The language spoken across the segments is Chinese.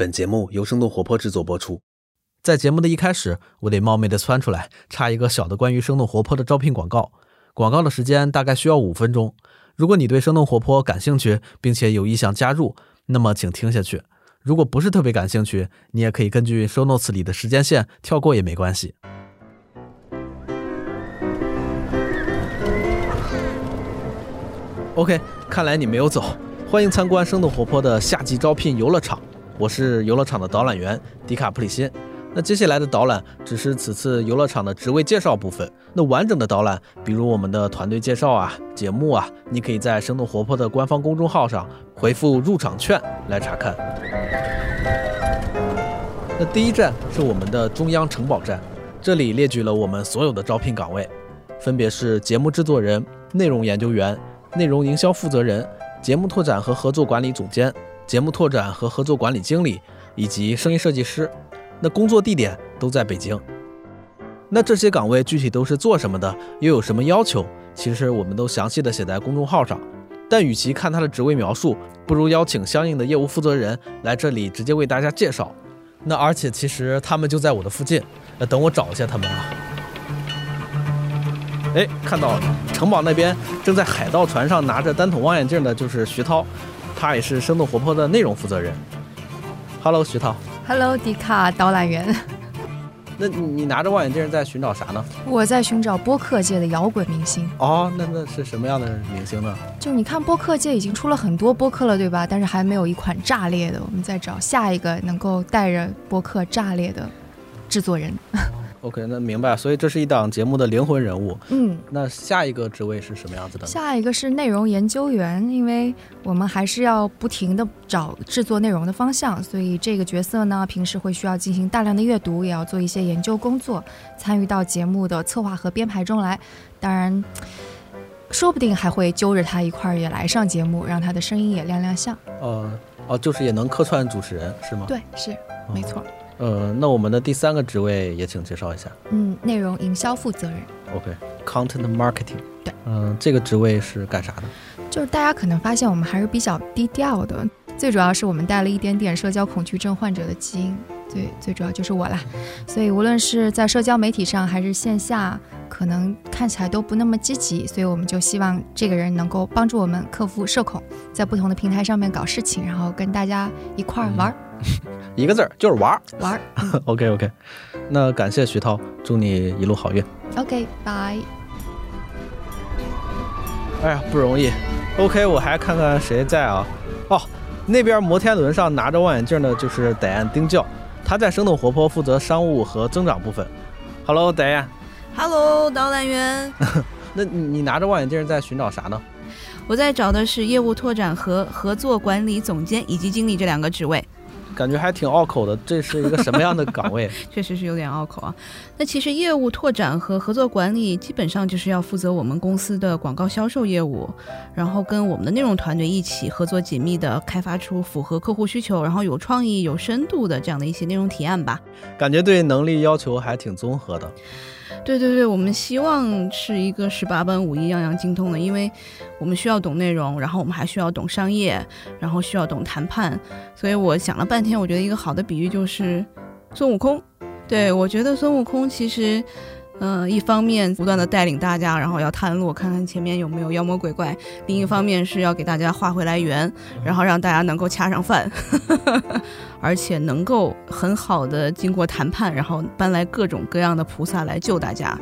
本节目由生动活泼制作播出。在节目的一开始，我得冒昧的窜出来，插一个小的关于生动活泼的招聘广告。广告的时间大概需要五分钟。如果你对生动活泼感兴趣，并且有意向加入，那么请听下去。如果不是特别感兴趣，你也可以根据 show notes 里的时间线跳过也没关系。OK，看来你没有走。欢迎参观生动活泼的夏季招聘游乐场。我是游乐场的导览员迪卡普里辛。那接下来的导览只是此次游乐场的职位介绍部分。那完整的导览，比如我们的团队介绍啊、节目啊，你可以在生动活泼的官方公众号上回复入场券来查看。那第一站是我们的中央城堡站，这里列举了我们所有的招聘岗位，分别是节目制作人、内容研究员、内容营销负责人、节目拓展和合作管理总监。节目拓展和合作管理经理以及声音设计师，那工作地点都在北京。那这些岗位具体都是做什么的，又有什么要求？其实我们都详细的写在公众号上。但与其看他的职位描述，不如邀请相应的业务负责人来这里直接为大家介绍。那而且其实他们就在我的附近，那等我找一下他们啊。哎，看到了，城堡那边正在海盗船上拿着单筒望远镜的就是徐涛。他也是生动活泼的内容负责人。Hello，徐涛。Hello，迪卡导览员。那你你拿着望远镜在寻找啥呢？我在寻找播客界的摇滚明星。哦，那那是什么样的明星呢？就你看，播客界已经出了很多播客了，对吧？但是还没有一款炸裂的。我们在找下一个能够带着播客炸裂的制作人。OK，那明白，所以这是一档节目的灵魂人物。嗯，那下一个职位是什么样子的？下一个是内容研究员，因为我们还是要不停的找制作内容的方向，所以这个角色呢，平时会需要进行大量的阅读，也要做一些研究工作，参与到节目的策划和编排中来。当然，说不定还会揪着他一块儿也来上节目，让他的声音也亮亮相。呃，哦，就是也能客串主持人是吗？对，是，没错。呃，那我们的第三个职位也请介绍一下。嗯，内容营销负责人。OK，Content Marketing。对，嗯，这个职位是干啥的？就是大家可能发现我们还是比较低调的，最主要是我们带了一点点社交恐惧症患者的基因，最最主要就是我啦。所以无论是在社交媒体上还是线下，可能看起来都不那么积极，所以我们就希望这个人能够帮助我们克服社恐，在不同的平台上面搞事情，然后跟大家一块儿玩儿。一个字儿就是玩儿玩儿。OK OK，那感谢徐涛，祝你一路好运。OK，拜。哎呀，不容易。OK，我还看看谁在啊？哦，那边摩天轮上拿着望远镜的就是戴安丁教，他在生动活泼负责商务和增长部分。Hello，戴安。Hello，导览员。那你你拿着望远镜在寻找啥呢？我在找的是业务拓展和合作管理总监以及经理这两个职位。感觉还挺拗口的，这是一个什么样的岗位？确实是有点拗口啊。那其实业务拓展和合作管理基本上就是要负责我们公司的广告销售业务，然后跟我们的内容团队一起合作紧密的开发出符合客户需求，然后有创意、有深度的这样的一些内容提案吧。感觉对能力要求还挺综合的。对对对，我们希望是一个十八般武艺样样精通的，因为我们需要懂内容，然后我们还需要懂商业，然后需要懂谈判。所以我想了半天，我觉得一个好的比喻就是孙悟空。对我觉得孙悟空其实。嗯，一方面不断的带领大家，然后要探路，看看前面有没有妖魔鬼怪；另一方面是要给大家画回来圆，然后让大家能够恰上饭，而且能够很好的经过谈判，然后搬来各种各样的菩萨来救大家。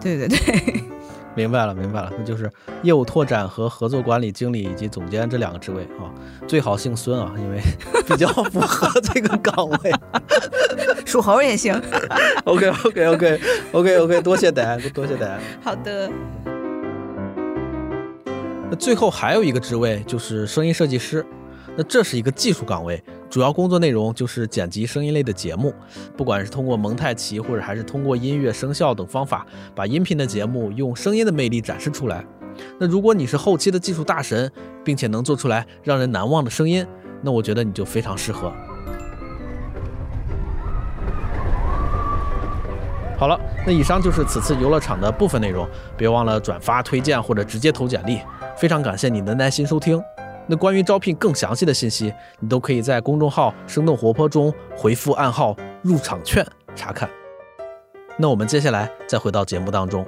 对对对。明白了，明白了，那就是业务拓展和合作管理经理以及总监这两个职位啊，最好姓孙啊，因为比较符合这个岗位。属猴也行。OK OK OK OK OK，多谢大家，多谢大家。好的。那最后还有一个职位就是声音设计师，那这是一个技术岗位。主要工作内容就是剪辑声音类的节目，不管是通过蒙太奇，或者还是通过音乐、声效等方法，把音频的节目用声音的魅力展示出来。那如果你是后期的技术大神，并且能做出来让人难忘的声音，那我觉得你就非常适合。好了，那以上就是此次游乐场的部分内容，别忘了转发、推荐或者直接投简历。非常感谢你的耐心收听。那关于招聘更详细的信息，你都可以在公众号“生动活泼”中回复暗号“入场券”查看。那我们接下来再回到节目当中。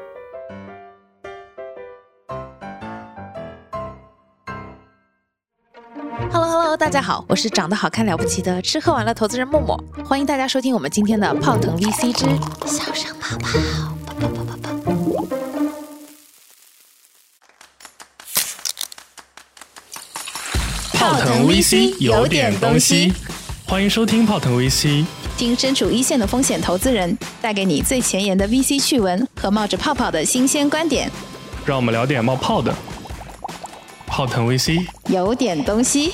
Hello Hello，大家好，我是长得好看了不起的吃喝玩乐投资人默默，欢迎大家收听我们今天的泡腾 VC 之小声泡泡。泡腾 VC 有点东西，欢迎收听泡腾 VC。听身处一线的风险投资人带给你最前沿的 VC 趣闻和冒着泡泡的新鲜观点，让我们聊点冒泡的。泡腾 VC 有点东西。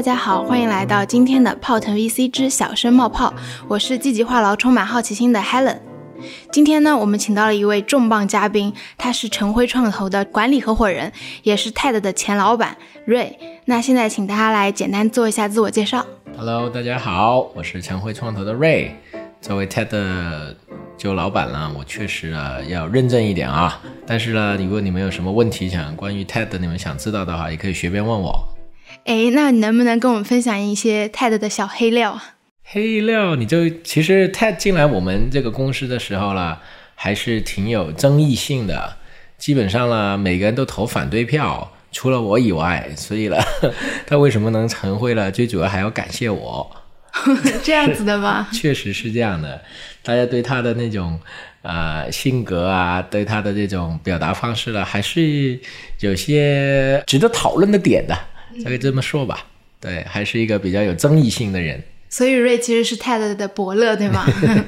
大家好，欢迎来到今天的泡腾 VC 之小声冒泡，我是积极话痨、充满好奇心的 Helen。今天呢，我们请到了一位重磅嘉宾，他是晨辉创投的管理合伙人，也是 TED 的前老板瑞。那现在请大家来简单做一下自我介绍。Hello，大家好，我是晨辉创投的 Ray。作为 TED 的旧老板呢，我确实啊要认真一点啊。但是呢，如果你们有什么问题想关于 TED 你们想知道的话，也可以随便问我。诶，那你能不能跟我们分享一些 TED 的小黑料啊？黑料，你就其实 TED 进来我们这个公司的时候啦，还是挺有争议性的。基本上呢，每个人都投反对票，除了我以外。所以呢，他为什么能成会了？最主要还要感谢我。这样子的吗？确实是这样的，大家对他的那种呃性格啊，对他的这种表达方式了，还是有些值得讨论的点的，可以这么说吧。对，还是一个比较有争议性的人。所以瑞其实是泰勒的伯乐，对吗？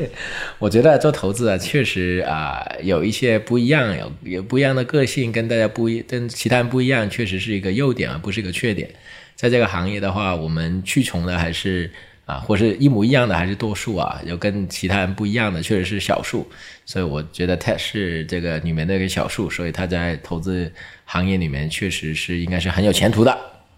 我觉得做投资啊，确实啊、有一些不一样，有有不一样的个性，跟大家不一，跟其他人不一样，确实是一个优点而，不是一个缺点。在这个行业的话，我们去从的还是啊，或是一模一样的还是多数啊，有跟其他人不一样的确实是少数。所以我觉得 Ted 是这个里面的一个小数，所以他在投资行业里面确实是应该是很有前途的。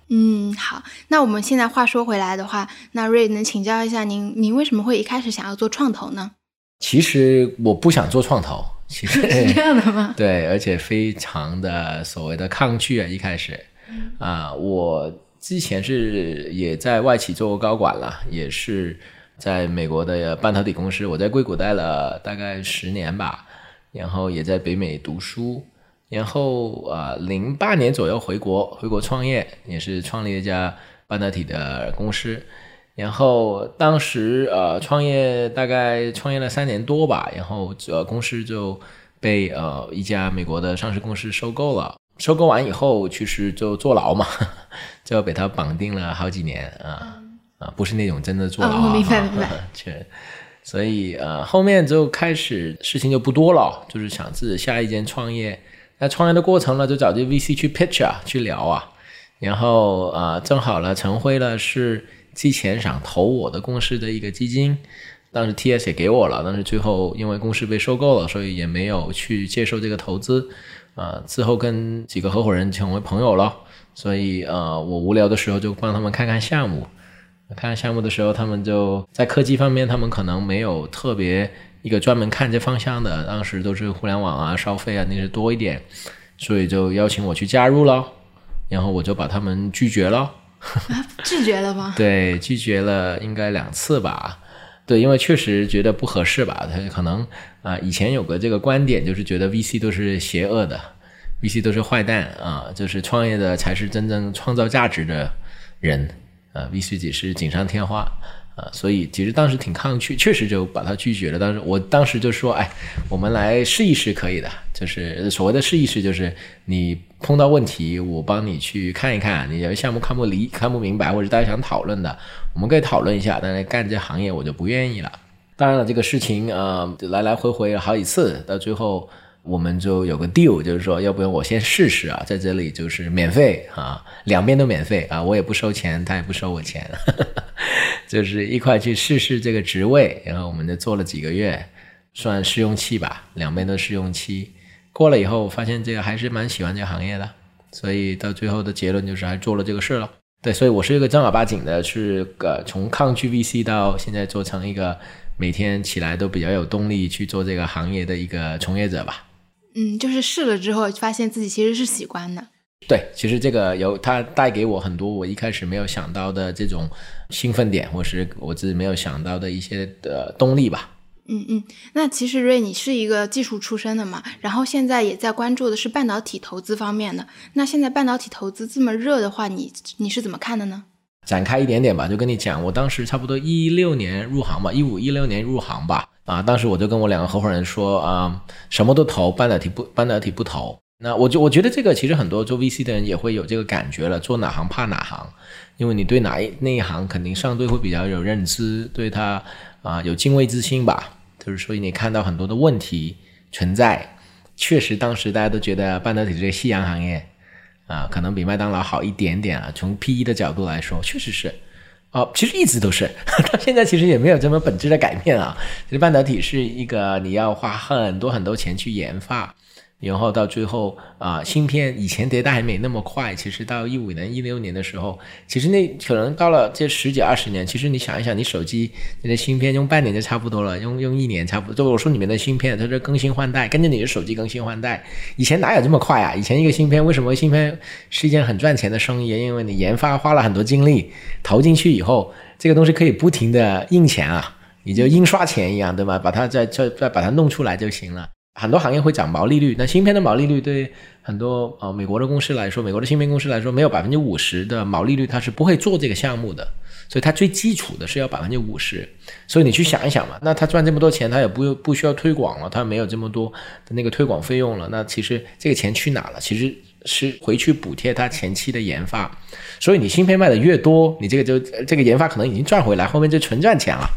嗯，好。那我们现在话说回来的话，那瑞能请教一下您，您为什么会一开始想要做创投呢？其实我不想做创投，其实 是这样的吗？对，而且非常的所谓的抗拒啊，一开始啊、我之前是也在外企做过高管了，也是在美国的半导体公司，我在硅谷待了大概十年吧，然后也在北美读书，然后啊，零、八年左右回国，回国创业，也是创立了一家半导体的公司。然后当时呃创业大概创业了三年多吧，然后呃公司就被呃一家美国的上市公司收购了。收购完以后，其实就坐牢嘛，就被他绑定了好几年啊啊，不是那种真的坐牢啊，哦明白明白 确。所以呃后面就开始事情就不多了，就是想自己下一间创业。那创业的过程呢，就找这 VC 去 pitch 啊，去聊啊，然后啊、正好呢，陈辉呢是之前想投我的公司的一个基金，当时 TS 也给我了，但是最后因为公司被收购了，所以也没有去接受这个投资。啊、之后跟几个合伙人成为朋友了，所以呃，我无聊的时候就帮他们看看项目。看看项目的时候，他们就在科技方面，他们可能没有特别一个专门看这方向的，当时都是互联网啊、消费啊那些多一点，所以就邀请我去加入了，然后我就把他们拒绝了。拒绝了吗？对，拒绝了应该两次吧。对，因为确实觉得不合适吧。他可能啊、以前有个这个观点，就是觉得 VC 都是邪恶的，VC 都是坏蛋啊，就是创业的才是真正创造价值的人啊，VC 只是锦上添花啊。所以其实当时挺抗拒，确实就把他拒绝了。当时我当时就说，哎，我们来试一试可以的，就是所谓的试一试，就是你碰到问题，我帮你去看一看，你有些项目看不理、看不明白，或者大家想讨论的，我们可以讨论一下。但是干这行业我就不愿意了。当然了，这个事情啊、呃来来回回好几次，到最后我们就有个 deal，就是说，要不然我先试试啊，在这里就是免费啊，两边都免费啊，我也不收钱，他也不收我钱，就是一块去试试这个职位，然后我们就做了几个月，算试用期吧，两边都试用期。过了以后，我发现这个还是蛮喜欢这个行业的，所以到最后的结论就是还做了这个事了。对，所以我是一个正儿八经的，是呃从抗拒 VC 到现在做成一个每天起来都比较有动力去做这个行业的一个从业者吧。嗯，就是试了之后发现自己其实是喜欢的。对，其实这个有它带给我很多我一开始没有想到的这种兴奋点，或是我自己没有想到的一些的动力吧。嗯嗯，那其实瑞你是一个技术出身的嘛，然后现在也在关注的是半导体投资方面的。那现在半导体投资这么热的话，你你是怎么看的呢？展开一点点吧，就跟你讲，我当时差不多一六年入行吧，一五一六年入行吧，啊，当时我就跟我两个合伙人说啊，什么都投，半导体不半导体不投。那我就我觉得这个其实很多做 VC 的人也会有这个感觉了，做哪行怕哪行，因为你对哪一那一行肯定相对会比较有认知，对他啊有敬畏之心吧。就是所以你看到很多的问题存在，确实当时大家都觉得半导体这个夕阳行业啊，可能比麦当劳好一点点啊。从 PE 的角度来说，确实是，哦，其实一直都是，到 现在其实也没有这么本质的改变啊。其实半导体是一个你要花很多很多钱去研发。然后到最后啊，芯片以前迭代还没那么快。其实到一五年、一六年的时候，其实那可能到了这十几二十年。其实你想一想，你手机你的芯片用半年就差不多了，用用一年差不多。就我说里面的芯片，它是更新换代，跟着你的手机更新换代。以前哪有这么快啊？以前一个芯片为什么芯片是一件很赚钱的生意？因为你研发花了很多精力投进去以后，这个东西可以不停的印钱啊，你就印刷钱一样，对吧？把它再再再把它弄出来就行了。很多行业会涨毛利率，那芯片的毛利率对很多呃美国的公司来说，美国的芯片公司来说，没有百分之五十的毛利率，它是不会做这个项目的。所以它最基础的是要百分之五十。所以你去想一想嘛，那他赚这么多钱，他也不不需要推广了，他没有这么多的那个推广费用了，那其实这个钱去哪了？其实。是回去补贴它前期的研发，所以你芯片卖的越多，你这个就这个研发可能已经赚回来，后面就纯赚钱了。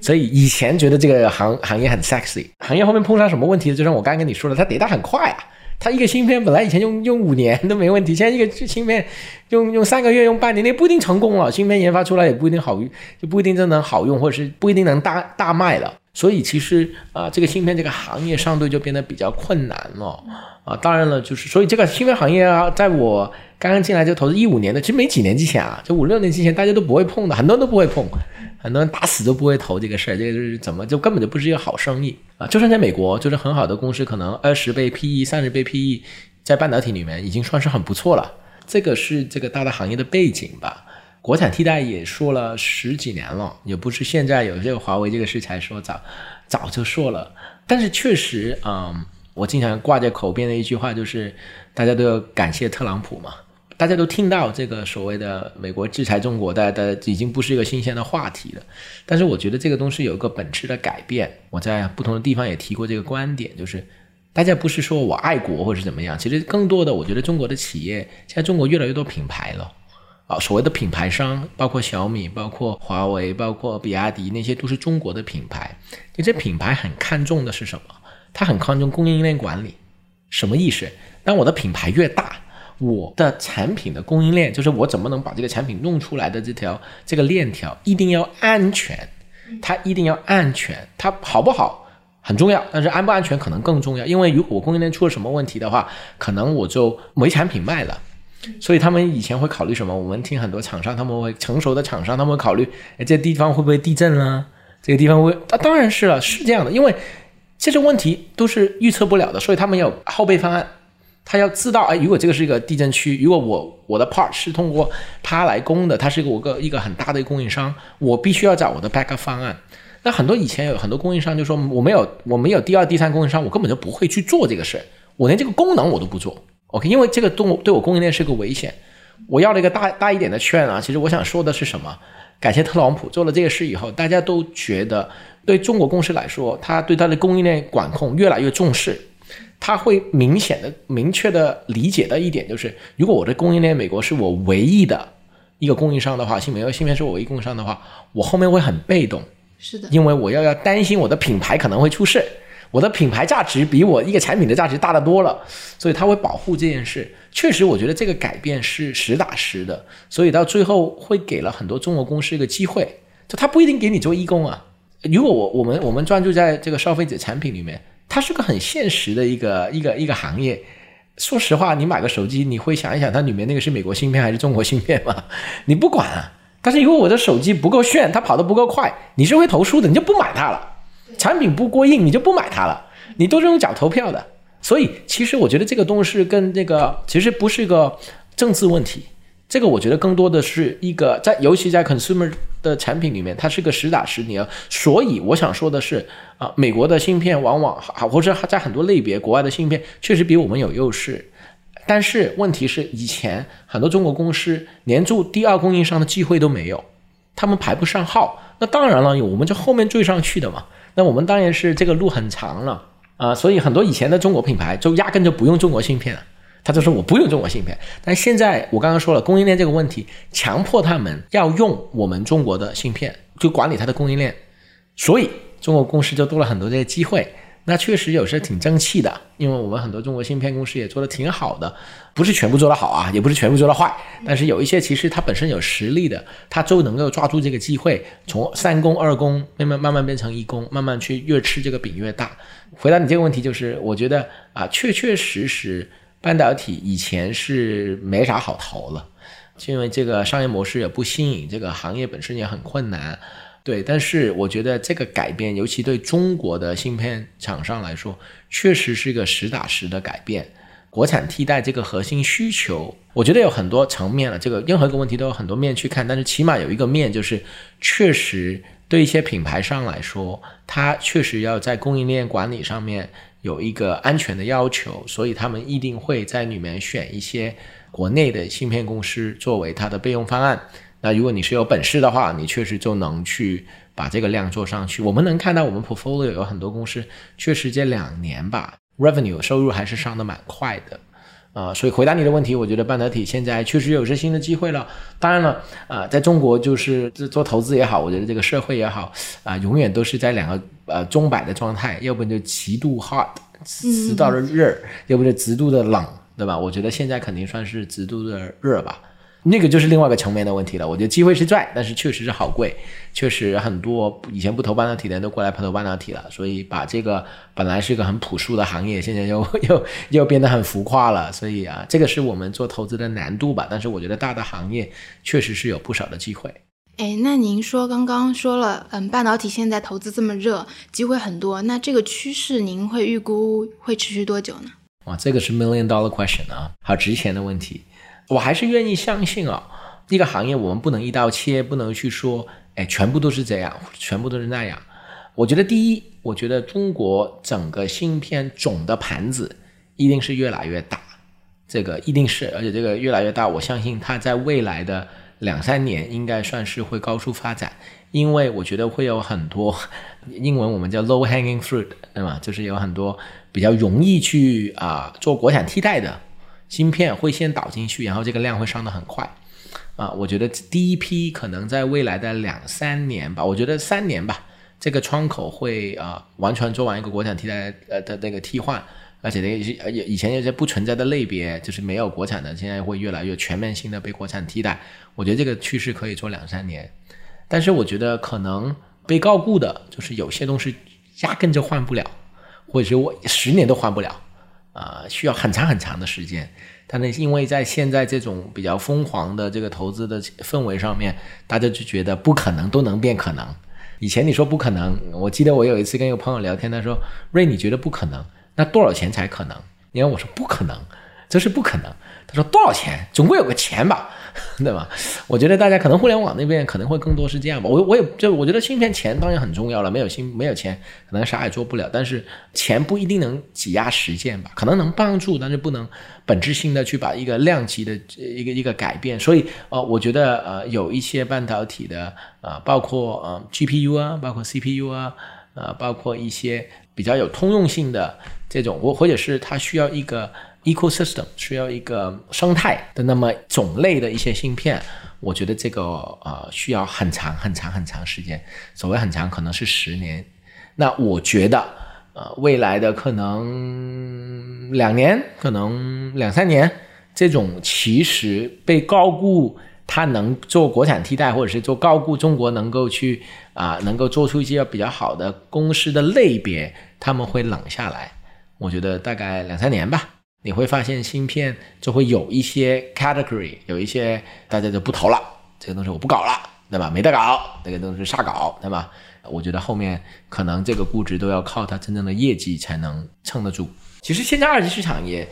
所以以前觉得这个行行业很 sexy，行业后面碰上什么问题就像我刚刚跟你说的，它迭代很快啊，它一个芯片本来以前用用五年都没问题，现在一个芯片用用三个月、用半年，那不一定成功了。芯片研发出来也不一定好，就不一定真能好用，或者是不一定能大大卖了。所以其实啊，这个芯片这个行业相对就变得比较困难了啊。当然了，就是所以这个芯片行业啊，在我刚刚进来就投资一五年的，其实没几年之前啊，就五六年之前大家都不会碰的，很多人都不会碰，很多人打死都不会投这个事儿。这个是怎么就根本就不是一个好生意啊？就算在美国，就是很好的公司，可能二十倍 PE、三十倍 PE，在半导体里面已经算是很不错了。这个是这个大的行业的背景吧。国产替代也说了十几年了，也不是现在有这个华为这个事才说，早早就说了。但是确实，嗯，我经常挂在口边的一句话就是，大家都要感谢特朗普嘛。大家都听到这个所谓的美国制裁中国，大家已经不是一个新鲜的话题了。但是我觉得这个东西有一个本质的改变。我在不同的地方也提过这个观点，就是大家不是说我爱国或者是怎么样，其实更多的，我觉得中国的企业现在中国越来越多品牌了。啊，所谓的品牌商，包括小米、包括华为、包括比亚迪，那些都是中国的品牌。这些品牌很看重的是什么？它很看重供应链管理。什么意思？当我的品牌越大，我的产品的供应链，就是我怎么能把这个产品弄出来的这条这个链条，一定要安全。它一定要安全，它好不好很重要，但是安不安全可能更重要。因为如果我供应链出了什么问题的话，可能我就没产品卖了。所以他们以前会考虑什么？我们听很多厂商，他们会成熟的厂商，他们会考虑，哎，这地方会不会地震了？这个地方会，啊，当然是了，是这样的，因为这些问题都是预测不了的，所以他们有后备方案，他要知道，哎，如果这个是一个地震区，如果我我的 part 是通过他来供的，他是一个我个一个很大的供应商，我必须要找我的 backup 方案。那很多以前有很多供应商就说，我没有我没有第二、第三供应商，我根本就不会去做这个事我连这个功能我都不做。OK，因为这个对我对我供应链是个危险。我要了一个大大一点的券啊。其实我想说的是什么？感谢特朗普做了这个事以后，大家都觉得对中国公司来说，他对他的供应链管控越来越重视。他会明显的、明确的理解到一点，就是如果我的供应链美国是我唯一的一个供应商的话，新美国芯片是我唯一供应商的话，我后面会很被动。是的，因为我要要担心我的品牌可能会出事。我的品牌价值比我一个产品的价值大得多了，所以他会保护这件事。确实，我觉得这个改变是实打实的，所以到最后会给了很多中国公司一个机会，就他不一定给你做义工啊。如果我我们我们专注在这个消费者产品里面，它是个很现实的一个一个一个行业。说实话，你买个手机，你会想一想它里面那个是美国芯片还是中国芯片吗？你不管啊，但是如果我的手机不够炫，它跑得不够快，你是会投诉的，你就不买它了。产品不过硬，你就不买它了。你都是用脚投票的，所以其实我觉得这个东西跟这个其实不是一个政治问题，这个我觉得更多的是一个在尤其在 consumer 的产品里面，它是个实打实你要。所以我想说的是啊，美国的芯片往往好，或者在很多类别，国外的芯片确实比我们有优势。但是问题是，以前很多中国公司连做第二供应商的机会都没有，他们排不上号。那当然了，我们就后面追上去的嘛。那我们当然是这个路很长了啊，所以很多以前的中国品牌就压根就不用中国芯片，他就说我不用中国芯片。但现在我刚刚说了供应链这个问题，强迫他们要用我们中国的芯片，就管理它的供应链，所以中国公司就多了很多这些机会。那确实有时候挺争气的，因为我们很多中国芯片公司也做的挺好的，不是全部做得好啊，也不是全部做得坏，但是有一些其实它本身有实力的，它就能够抓住这个机会，从三公二公慢慢慢慢变成一公，慢慢去越吃这个饼越大。回答你这个问题，就是我觉得啊，确确实实半导体以前是没啥好投了，因为这个商业模式也不新颖，这个行业本身也很困难。对，但是我觉得这个改变，尤其对中国的芯片厂商来说，确实是一个实打实的改变。国产替代这个核心需求，我觉得有很多层面了。这个任何一个问题都有很多面去看，但是起码有一个面，就是确实对一些品牌商来说，它确实要在供应链管理上面有一个安全的要求，所以他们一定会在里面选一些国内的芯片公司作为它的备用方案。那如果你是有本事的话，你确实就能去把这个量做上去。我们能看到我们 portfolio 有很多公司，确实这两年吧，revenue 收入还是上的蛮快的，啊，所以回答你的问题，我觉得半导体现在确实有些新的机会了。当然了，啊，在中国就是做投资也好，我觉得这个社会也好，啊，永远都是在两个呃钟摆的状态，要不就极度 hot，极到的热，要不就极度的冷，对吧？我觉得现在肯定算是极度的热吧。那个就是另外一个层面的问题了。我觉得机会是在，但是确实是好贵，确实很多以前不投半导体的人都过来投半导体了，所以把这个本来是一个很朴素的行业，现在又 又又变得很浮夸了。所以啊，这个是我们做投资的难度吧。但是我觉得大的行业确实是有不少的机会。哎，那您说刚刚说了，嗯，半导体现在投资这么热，机会很多，那这个趋势您会预估会持续多久呢？哇，这个是 million dollar question 啊，好值钱的问题。我还是愿意相信啊，一个行业我们不能一刀切，不能去说，哎，全部都是这样，全部都是那样。我觉得第一，我觉得中国整个芯片总的盘子一定是越来越大，这个一定是，而且这个越来越大，我相信它在未来的两三年应该算是会高速发展，因为我觉得会有很多 英文我们叫 low hanging fruit，对吗？就是有很多比较容易去啊做国产替代的。芯片会先导进去，然后这个量会上的很快，啊，我觉得第一批可能在未来的两三年吧，我觉得三年吧，这个窗口会啊完全做完一个国产替代呃的那个替换，而且那些以前有些不存在的类别，就是没有国产的，现在会越来越全面性的被国产替代，我觉得这个趋势可以做两三年，但是我觉得可能被高估的就是有些东西压根就换不了，或者是我十年都换不了。啊，需要很长很长的时间，但是因为在现在这种比较疯狂的这个投资的氛围上面，大家就觉得不可能都能变可能。以前你说不可能，我记得我有一次跟一个朋友聊天，他说：“瑞，你觉得不可能？那多少钱才可能？”因为我说不可能，这是不可能。他说多少钱？总归有个钱吧。对吧？我觉得大家可能互联网那边可能会更多是这样吧。我我也就我觉得芯片钱当然很重要了，没有芯没有钱可能啥也做不了。但是钱不一定能挤压实践吧，可能能帮助，但是不能本质性的去把一个量级的一个一个改变。所以呃，我觉得呃有一些半导体的啊，包括呃 GPU 啊，包括 CPU 啊，呃，包括一些比较有通用性的这种，或或者是它需要一个。Ecosystem 需要一个生态的那么种类的一些芯片，我觉得这个呃需要很长很长很长时间，所谓很长可能是十年。那我觉得呃未来的可能两年，可能两三年，这种其实被高估它能做国产替代，或者是做高估中国能够去啊能够做出一些比较好的公司的类别，他们会冷下来。我觉得大概两三年吧。你会发现芯片就会有一些 category，有一些大家就不投了这个东西我不搞了，对吧？没得搞，那个东西瞎搞，对吧？我觉得后面可能这个估值都要靠它真正的业绩才能撑得住。其实现在二级市场也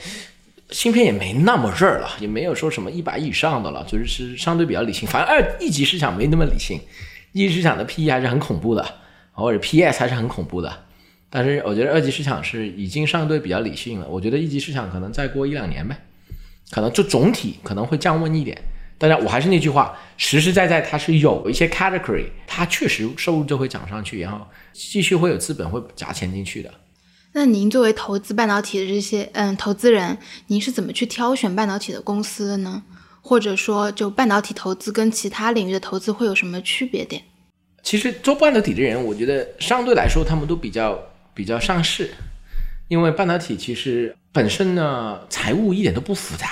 芯片也没那么热了，也没有说什么一百以上的了，就是是相对比较理性。反正二一级市场没那么理性，一级市场的 PE 还是很恐怖的，或者 PS 还是很恐怖的。但是我觉得二级市场是已经相对比较理性了。我觉得一级市场可能再过一两年呗，可能就总体可能会降温一点。当然，我还是那句话，实实在在它是有一些 category，它确实收入就会涨上去，然后继续会有资本会砸钱进去的。那您作为投资半导体的这些嗯投资人，您是怎么去挑选半导体的公司的呢？或者说，就半导体投资跟其他领域的投资会有什么区别点？其实做半导体的人，我觉得相对来说他们都比较比较上市，因为半导体其实本身呢财务一点都不复杂，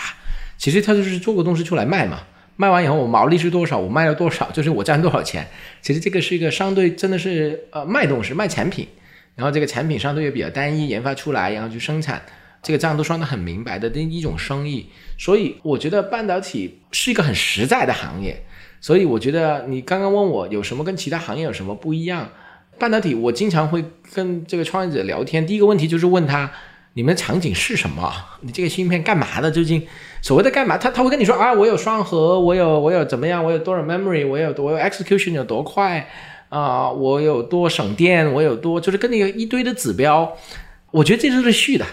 其实它就是做个东西出来卖嘛。卖完以后，我毛利是多少？我卖了多少？就是我赚多少钱？其实这个是一个相对真的是呃卖东西、卖产品，然后这个产品相对也比较单一，研发出来然后去生产，这个账都算得很明白的第一种生意。所以我觉得半导体是一个很实在的行业。所以我觉得你刚刚问我有什么跟其他行业有什么不一样？半导体我经常会跟这个创业者聊天，第一个问题就是问他。你们场景是什么？你这个芯片干嘛的？究竟所谓的干嘛？他他会跟你说啊，我有双核，我有我有怎么样？我有多少 memory？我有我有 execution 有多快啊？我有多省电？我有多就是跟那个一堆的指标，我觉得这就是虚的。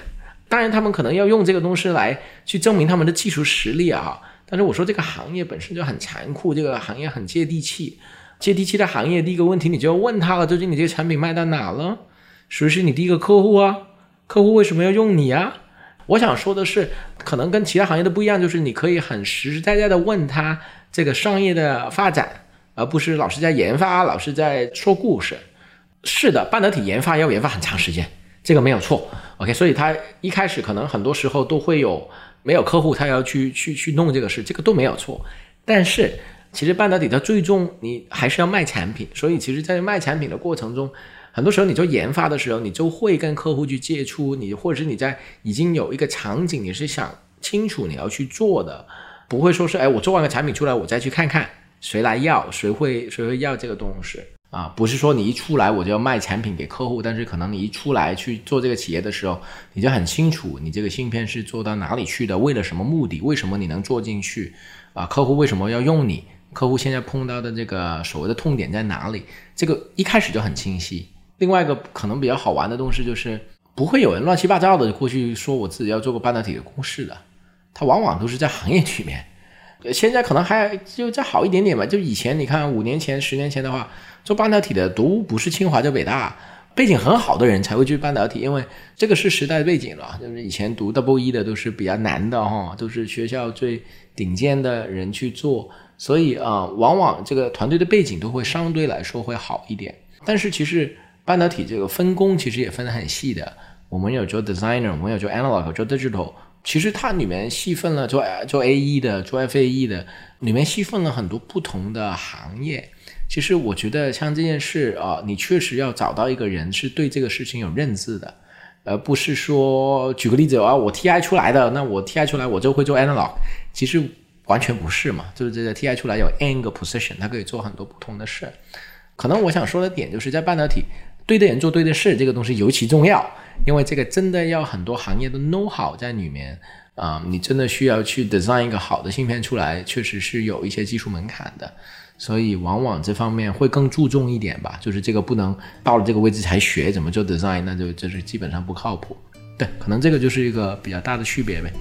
当然，他们可能要用这个东西来去证明他们的技术实力啊。但是我说这个行业本身就很残酷，这个行业很接地气。接地气的行业，第一个问题你就要问他了：究竟你这个产品卖到哪了？谁是你第一个客户啊？客户为什么要用你啊？我想说的是，可能跟其他行业的不一样，就是你可以很实实在在的问他这个商业的发展，而不是老是在研发，老是在说故事。是的，半导体研发要研发很长时间，这个没有错。OK，所以他一开始可能很多时候都会有没有客户，他要去去去弄这个事，这个都没有错。但是其实半导体它最终你还是要卖产品，所以其实在卖产品的过程中。很多时候，你做研发的时候，你就会跟客户去接触，你或者是你在已经有一个场景，你是想清楚你要去做的，不会说是哎，我做完个产品出来，我再去看看谁来要，谁会谁会要这个东西啊？不是说你一出来我就要卖产品给客户，但是可能你一出来去做这个企业的时候，你就很清楚你这个芯片是做到哪里去的，为了什么目的，为什么你能做进去啊？客户为什么要用你？客户现在碰到的这个所谓的痛点在哪里？这个一开始就很清晰。另外一个可能比较好玩的东西就是，不会有人乱七八糟的过去说我自己要做个半导体的公式的，它往往都是在行业里面。现在可能还就再好一点点吧。就以前你看五年前、十年前的话，做半导体的读不是清华就北大，背景很好的人才会去半导体，因为这个是时代背景了。就是以前读 double E 的都是比较难的哈，都是学校最顶尖的人去做，所以啊，往往这个团队的背景都会相对来说会好一点。但是其实。半导体这个分工其实也分得很细的，我们有做 designer，我们有做 analog，做 digital，其实它里面细分了做做 A E 的，做 F A E 的，里面细分了很多不同的行业。其实我觉得像这件事啊，你确实要找到一个人是对这个事情有认知的，而不是说举个例子啊，我 T I 出来的，那我 T I 出来我就会做 analog，其实完全不是嘛，就是这个 T I 出来有 N 个 position，它可以做很多不同的事。可能我想说的点就是在半导体。对的人做对的事，这个东西尤其重要，因为这个真的要很多行业的 know how 在里面啊，你真的需要去 design 一个好的芯片出来，确实是有一些技术门槛的，所以往往这方面会更注重一点吧，就是这个不能到了这个位置才学怎么做 design，那就就是基本上不靠谱。对，可能这个就是一个比较大的区别呗，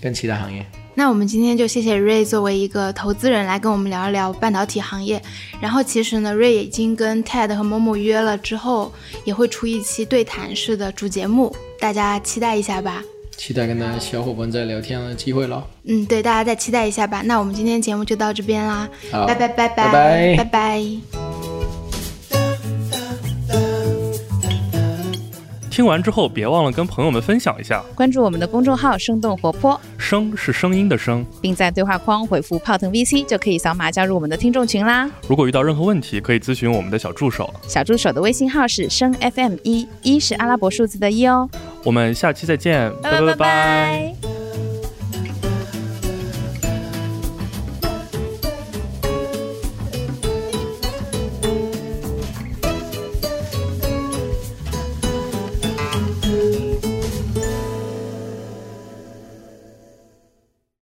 跟其他行业。那我们今天就谢谢瑞作为一个投资人来跟我们聊一聊半导体行业。然后其实呢，瑞已经跟 Ted 和某某约了，之后也会出一期对谈式的主节目，大家期待一下吧。期待跟大家小伙伴再聊天的机会了。嗯，对，大家再期待一下吧。那我们今天节目就到这边啦，拜拜拜拜拜拜拜。听完之后，别忘了跟朋友们分享一下，关注我们的公众号“生动活泼”，声是声音的声，并在对话框回复“泡腾 VC” 就可以扫码加入我们的听众群啦。如果遇到任何问题，可以咨询我们的小助手，小助手的微信号是声 FM 一，一是阿拉伯数字的一哦。我们下期再见，拜拜拜拜。